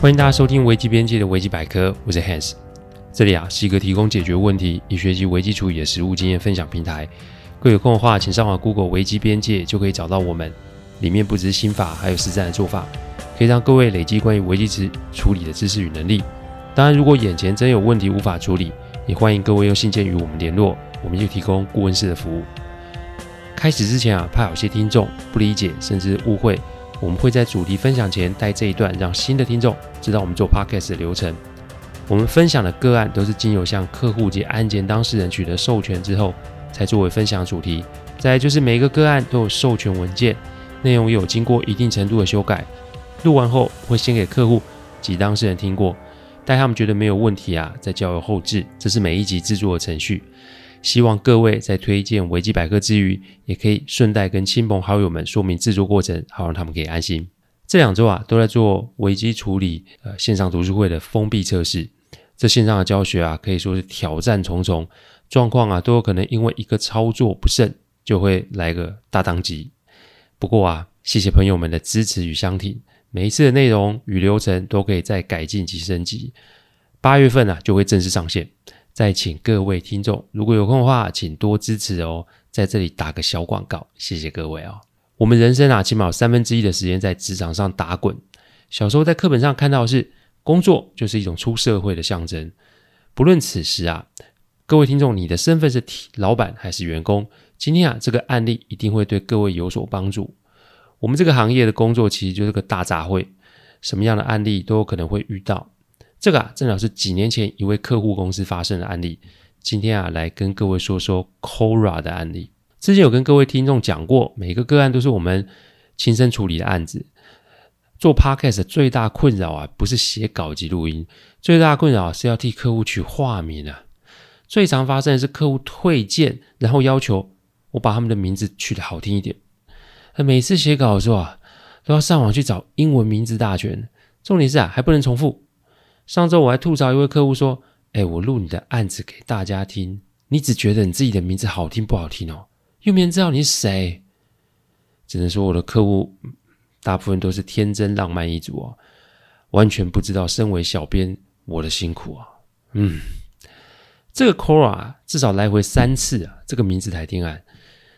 欢迎大家收听危机边界的危机百科，我是 Hans。这里啊是一个提供解决问题以学习危机处理的实务经验分享平台。各位有空的话，请上网 Google 危机边界就可以找到我们。里面不只是心法，还有实战的做法，可以让各位累积关于危机时处理的知识与能力。当然，如果眼前真有问题无法处理，也欢迎各位用信件与我们联络，我们就提供顾问式的服务。开始之前啊，怕有些听众不理解甚至误会。我们会在主题分享前带这一段，让新的听众知道我们做 podcast 的流程。我们分享的个案都是经由向客户及案件当事人取得授权之后，才作为分享主题。再来就是每一个个案都有授权文件，内容也有经过一定程度的修改。录完后会先给客户及当事人听过，待他们觉得没有问题啊，再交由后置。这是每一集制作的程序。希望各位在推荐维基百科之余，也可以顺带跟亲朋好友们说明制作过程，好让他们可以安心。这两周啊，都在做危机处理呃线上读书会的封闭测试。这线上的教学啊，可以说是挑战重重，状况啊都有可能因为一个操作不慎，就会来个大当机。不过啊，谢谢朋友们的支持与相挺，每一次的内容与流程都可以再改进及升级。八月份啊，就会正式上线。再请各位听众，如果有空的话，请多支持哦。在这里打个小广告，谢谢各位哦。我们人生啊，起码有三分之一的时间在职场上打滚。小时候在课本上看到的是，工作就是一种出社会的象征。不论此时啊，各位听众，你的身份是老板还是员工，今天啊，这个案例一定会对各位有所帮助。我们这个行业的工作其实就是个大杂烩，什么样的案例都有可能会遇到。这个啊，正好是几年前一位客户公司发生的案例。今天啊，来跟各位说说 Quora 的案例。之前有跟各位听众讲过，每个个案都是我们亲身处理的案子。做 Podcast 最大困扰啊，不是写稿及录音，最大困扰是要替客户取化名啊。最常发生的是客户退件，然后要求我把他们的名字取得好听一点。每次写稿的时候啊，都要上网去找英文名字大全，重点是啊，还不能重复。上周我还吐槽一位客户说：“哎，我录你的案子给大家听，你只觉得你自己的名字好听不好听哦，又没人知道你是谁。”只能说我的客户大部分都是天真浪漫一族哦，完全不知道身为小编我的辛苦啊。嗯，这个 Cora 至少来回三次啊，这个名字才听案，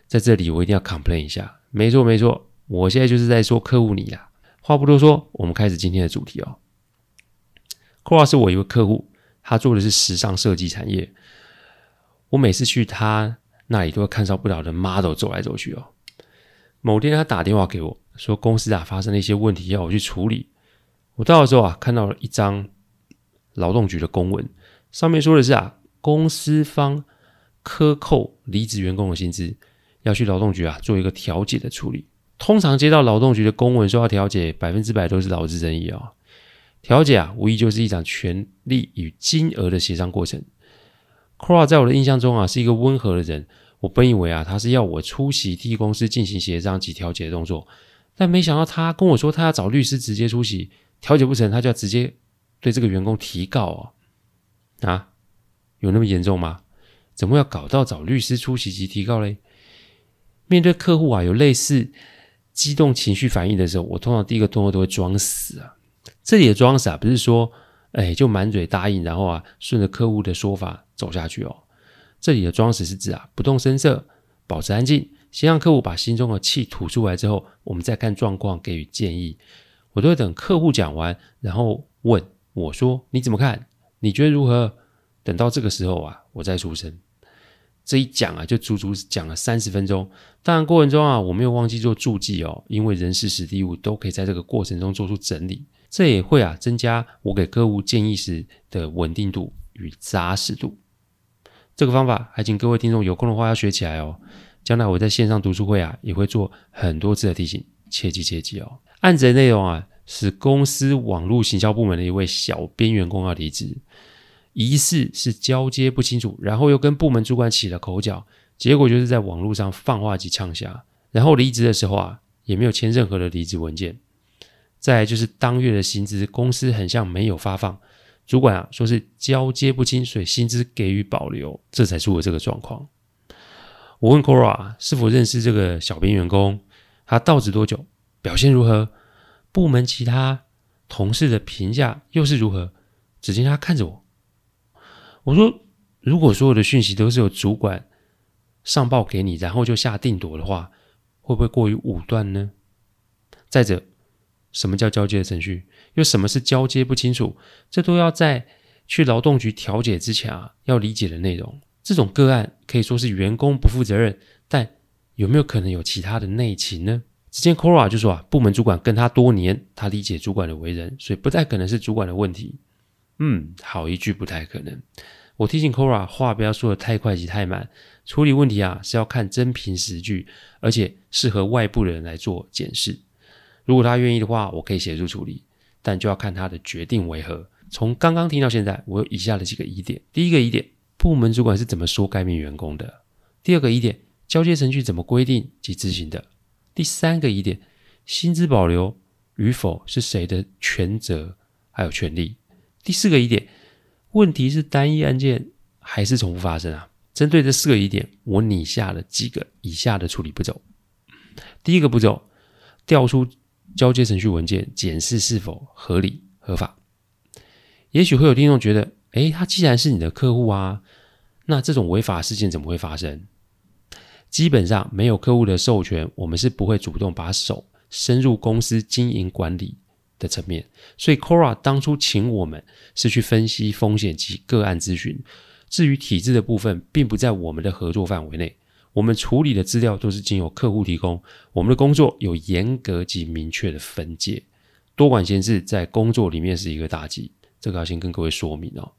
在这里我一定要 complain 一下。没错没错，我现在就是在说客户你啦。话不多说，我们开始今天的主题哦。Quora 是我一位客户，他做的是时尚设计产业。我每次去他那里，都会看到不了的 model 走来走去哦。某天他打电话给我说，公司啊发生了一些问题，要我去处理。我到的时候啊，看到了一张劳动局的公文，上面说的是啊，公司方克扣离职员工的薪资，要去劳动局啊做一个调解的处理。通常接到劳动局的公文说要调解，百分之百都是劳资争议哦。调解啊，无疑就是一场权利与金额的协商过程。Cora 在我的印象中啊，是一个温和的人。我本以为啊，他是要我出席替公司进行协商及调解的动作，但没想到他跟我说，他要找律师直接出席调解不成，他就要直接对这个员工提告哦。啊，有那么严重吗？怎么要搞到找律师出席及提告嘞？面对客户啊，有类似激动情绪反应的时候，我通常第一个动作都会装死啊。这里的装傻，不是说，哎，就满嘴答应，然后啊，顺着客户的说法走下去哦。这里的装死是指啊，不动声色，保持安静，先让客户把心中的气吐出来之后，我们再看状况给予建议。我都会等客户讲完，然后问我说：“你怎么看？你觉得如何？”等到这个时候啊，我再出声。这一讲啊，就足足讲了三十分钟。当然过程中啊，我没有忘记做注记哦，因为人事史地物都可以在这个过程中做出整理。这也会啊增加我给客户建议时的稳定度与扎实度。这个方法还请各位听众有空的话要学起来哦。将来我在线上读书会啊也会做很多次的提醒，切记切记哦。案子的内容啊是公司网络行销部门的一位小编员工要离职，疑似是交接不清楚，然后又跟部门主管起了口角，结果就是在网络上放话及呛声，然后离职的时候啊也没有签任何的离职文件。再就是当月的薪资，公司很像没有发放，主管啊说是交接不清，所以薪资给予保留，这才出了这个状况。我问 Cora 是否认识这个小编员工，他到职多久，表现如何，部门其他同事的评价又是如何？只见他看着我，我说：“如果所有的讯息都是由主管上报给你，然后就下定夺的话，会不会过于武断呢？再者，什么叫交接的程序？又什么是交接不清楚？这都要在去劳动局调解之前啊，要理解的内容。这种个案可以说是员工不负责任，但有没有可能有其他的内情呢？”只见 Cora 就说啊，部门主管跟他多年，他理解主管的为人，所以不太可能是主管的问题。嗯，好一句不太可能。我提醒 Cora 话不要说的太快及太满，处理问题啊是要看真凭实据，而且适合外部人来做检视。如果他愿意的话，我可以协助处理，但就要看他的决定为何。从刚刚听到现在，我有以下的几个疑点：第一个疑点，部门主管是怎么说该名员工的；第二个疑点，交接程序怎么规定及执行的。第三个疑点，薪资保留与否是谁的权责还有权利？第四个疑点，问题是单一案件还是重复发生啊？针对这四个疑点，我拟下了几个以下的处理步骤。第一个步骤，调出交接程序文件，检视是否合理合法。也许会有听众觉得，诶，他既然是你的客户啊，那这种违法事件怎么会发生？基本上没有客户的授权，我们是不会主动把手伸入公司经营管理的层面。所以，Cora 当初请我们是去分析风险及个案咨询。至于体制的部分，并不在我们的合作范围内。我们处理的资料都是经由客户提供。我们的工作有严格及明确的分界。多管闲事在工作里面是一个大忌，这个要先跟各位说明哦。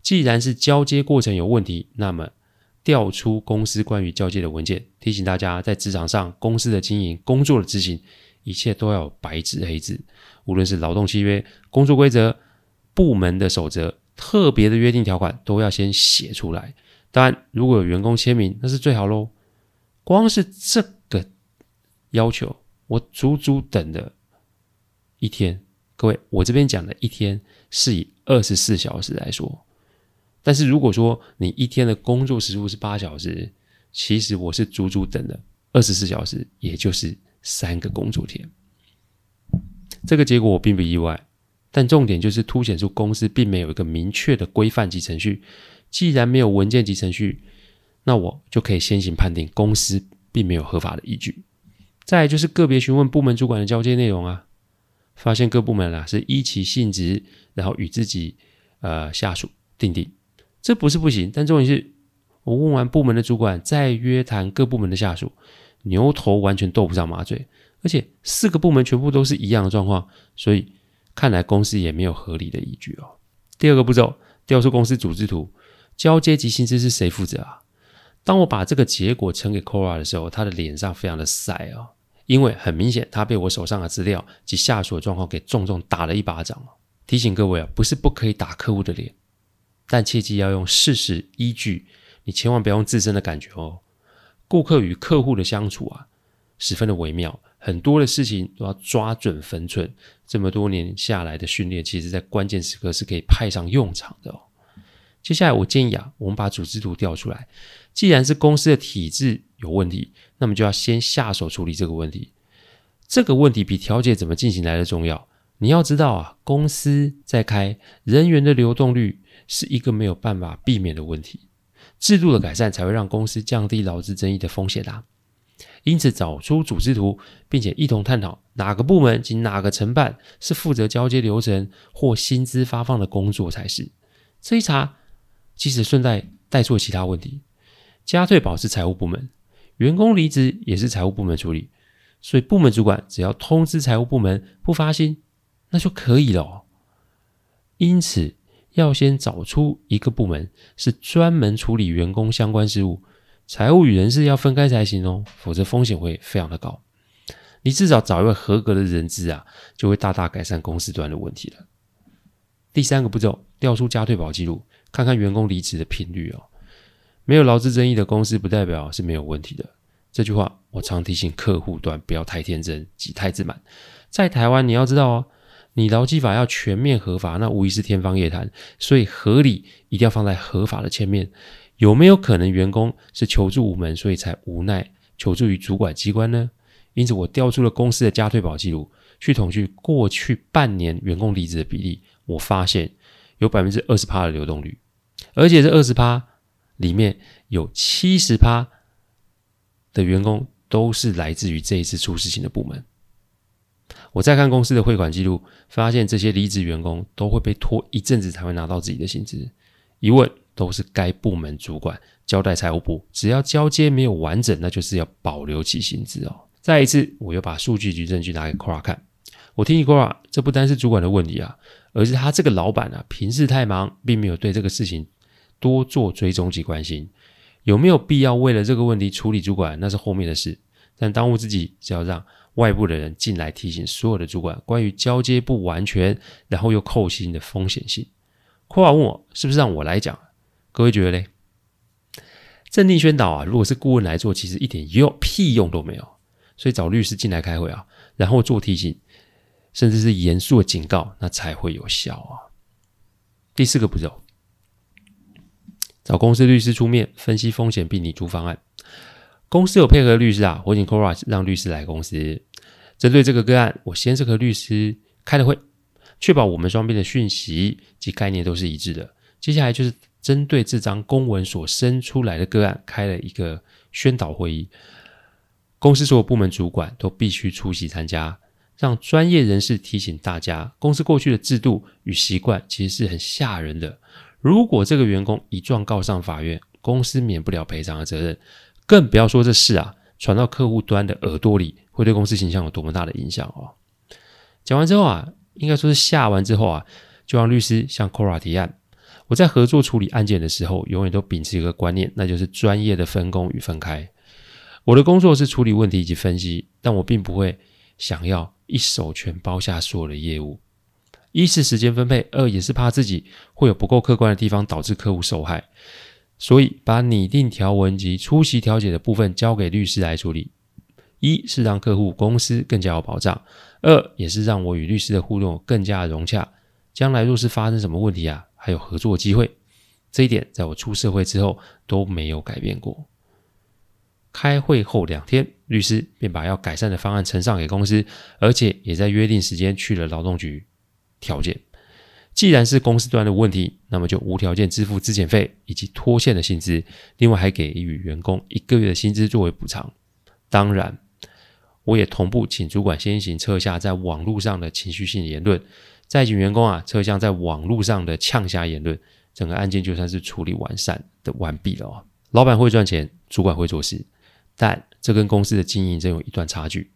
既然是交接过程有问题，那么。调出公司关于交接的文件，提醒大家，在职场上，公司的经营、工作的执行，一切都要有白纸黑字。无论是劳动契约、工作规则、部门的守则、特别的约定条款，都要先写出来。当然，如果有员工签名，那是最好喽。光是这个要求，我足足等了一天。各位，我这边讲的一天，是以二十四小时来说。但是如果说你一天的工作时数是八小时，其实我是足足等了二十四小时，也就是三个工作天。这个结果我并不意外，但重点就是凸显出公司并没有一个明确的规范及程序。既然没有文件及程序，那我就可以先行判定公司并没有合法的依据。再就是个别询问部门主管的交接内容啊，发现各部门啊是依其性质，然后与自己呃下属订定。这不是不行，但重点是，我问完部门的主管，再约谈各部门的下属，牛头完全斗不上马嘴，而且四个部门全部都是一样的状况，所以看来公司也没有合理的依据哦。第二个步骤，调出公司组织图，交接及薪资是谁负责啊？当我把这个结果呈给 Cora 的时候，他的脸上非常的晒哦，因为很明显他被我手上的资料及下属的状况给重重打了一巴掌。提醒各位啊，不是不可以打客户的脸。但切记要用事实依据，你千万不要用自身的感觉哦。顾客与客户的相处啊，十分的微妙，很多的事情都要抓准分寸。这么多年下来的训练，其实在关键时刻是可以派上用场的哦。接下来我建议啊，我们把组织图调出来。既然是公司的体制有问题，那么就要先下手处理这个问题。这个问题比调解怎么进行来的重要。你要知道啊，公司在开，人员的流动率是一个没有办法避免的问题，制度的改善才会让公司降低劳资争议的风险啊。因此，找出组织图，并且一同探讨哪个部门及哪个承办是负责交接流程或薪资发放的工作才是。这一查，即使顺带带出其他问题，加退保是财务部门，员工离职也是财务部门处理，所以部门主管只要通知财务部门不发薪。那就可以了哦。因此，要先找出一个部门是专门处理员工相关事务，财务与人事要分开才行哦，否则风险会非常的高。你至少找一位合格的人资啊，就会大大改善公司端的问题了。第三个步骤，调出加退保记录，看看员工离职的频率哦。没有劳资争议的公司，不代表是没有问题的。这句话我常提醒客户端不要太天真及太自满。在台湾，你要知道哦。你劳基法要全面合法，那无疑是天方夜谭。所以合理一定要放在合法的前面。有没有可能员工是求助无门，所以才无奈求助于主管机关呢？因此我调出了公司的加退保记录，去统计过去半年员工离职的比例。我发现有百分之二十趴的流动率，而且这二十趴里面有七十趴的员工都是来自于这一次出事情的部门。我再看公司的汇款记录，发现这些离职员工都会被拖一阵子才会拿到自己的薪资。一问都是该部门主管交代财务部，只要交接没有完整，那就是要保留其薪资哦。再一次，我又把数据及证据拿给 Cora 看，我提醒 Cora，这不单是主管的问题啊，而是他这个老板啊，平时太忙，并没有对这个事情多做追踪及关心。有没有必要为了这个问题处理主管，那是后面的事。但当务之急是要让。外部的人进来提醒所有的主管关于交接不完全，然后又扣薪的风险性。括号问我是不是让我来讲？各位觉得嘞？镇定宣导啊，如果是顾问来做，其实一点用屁用都没有。所以找律师进来开会啊，然后做提醒，甚至是严肃的警告，那才会有效啊。第四个步骤，找公司律师出面分析风险并拟出方案。公司有配合律师啊，我请 Cora 让律师来公司，针对这个个案，我先是和律师开了会，确保我们双边的讯息及概念都是一致的。接下来就是针对这张公文所生出来的个案，开了一个宣导会议，公司所有部门主管都必须出席参加，让专业人士提醒大家，公司过去的制度与习惯其实是很吓人的。如果这个员工一状告上法院，公司免不了赔偿的责任。更不要说这事啊，传到客户端的耳朵里，会对公司形象有多么大的影响哦。讲完之后啊，应该说是下完之后啊，就让律师向 Cora 提案。我在合作处理案件的时候，永远都秉持一个观念，那就是专业的分工与分开。我的工作是处理问题以及分析，但我并不会想要一手全包下所有的业务。一是时间分配，二也是怕自己会有不够客观的地方，导致客户受害。所以，把拟定条文及出席调解的部分交给律师来处理，一是让客户公司更加有保障，二也是让我与律师的互动更加融洽。将来若是发生什么问题啊，还有合作机会。这一点在我出社会之后都没有改变过。开会后两天，律师便把要改善的方案呈上给公司，而且也在约定时间去了劳动局调解。既然是公司端的问题，那么就无条件支付质检费以及拖欠的薪资，另外还给予员工一个月的薪资作为补偿。当然，我也同步请主管先行撤下在网络上的情绪性言论，再请员工啊撤下在网络上的呛声言论，整个案件就算是处理完善的完毕了哦。老板会赚钱，主管会做事，但这跟公司的经营真有一段差距。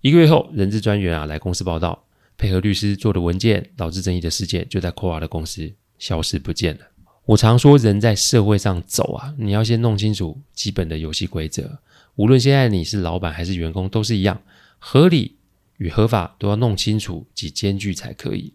一个月后，人资专员啊来公司报道。配合律师做的文件导致争议的事件，就在 Cora 的公司消失不见了。我常说，人在社会上走啊，你要先弄清楚基本的游戏规则。无论现在你是老板还是员工，都是一样，合理与合法都要弄清楚及兼具才可以。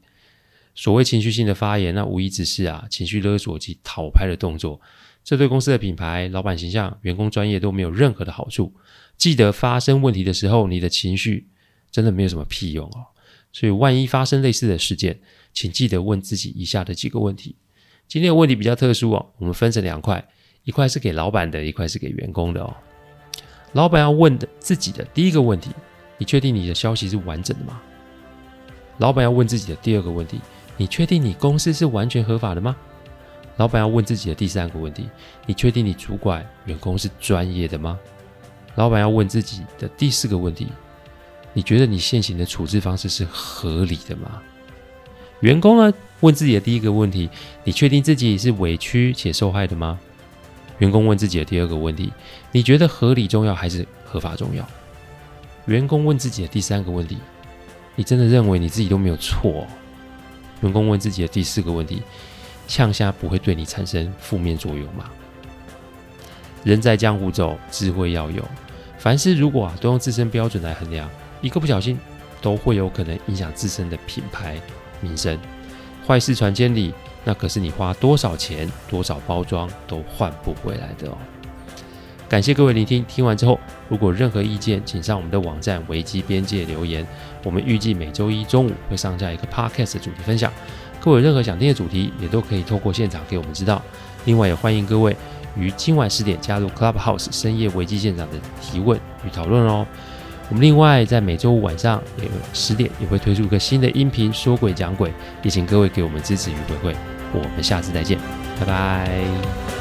所谓情绪性的发言，那无疑只是啊情绪勒索及讨拍的动作，这对公司的品牌、老板形象、员工专业都没有任何的好处。记得发生问题的时候，你的情绪真的没有什么屁用哦。所以，万一发生类似的事件，请记得问自己以下的几个问题。今天的问题比较特殊哦，我们分成两块，一块是给老板的，一块是给员工的哦。老板要问的自己的第一个问题：你确定你的消息是完整的吗？老板要问自己的第二个问题：你确定你公司是完全合法的吗？老板要问自己的第三个问题：你确定你主管员工是专业的吗？老板要问自己的第四个问题。你觉得你现行的处置方式是合理的吗？员工呢，问自己的第一个问题：你确定自己是委屈且受害的吗？员工问自己的第二个问题：你觉得合理重要还是合法重要？员工问自己的第三个问题：你真的认为你自己都没有错？员工问自己的第四个问题：呛下不会对你产生负面作用吗？人在江湖走，智慧要有。凡事如果啊，都用自身标准来衡量。一个不小心，都会有可能影响自身的品牌名声。坏事传千里，那可是你花多少钱、多少包装都换不回来的哦。感谢各位聆听，听完之后，如果任何意见，请上我们的网站危机边界留言。我们预计每周一中午会上架一个 Podcast 的主题分享。各位有任何想听的主题，也都可以透过现场给我们知道。另外，也欢迎各位于今晚十点加入 Clubhouse 深夜危机现场的提问与讨论哦。我们另外在每周五晚上也十点也会推出一个新的音频说鬼讲鬼，也请各位给我们支持与回馈。我们下次再见，拜拜。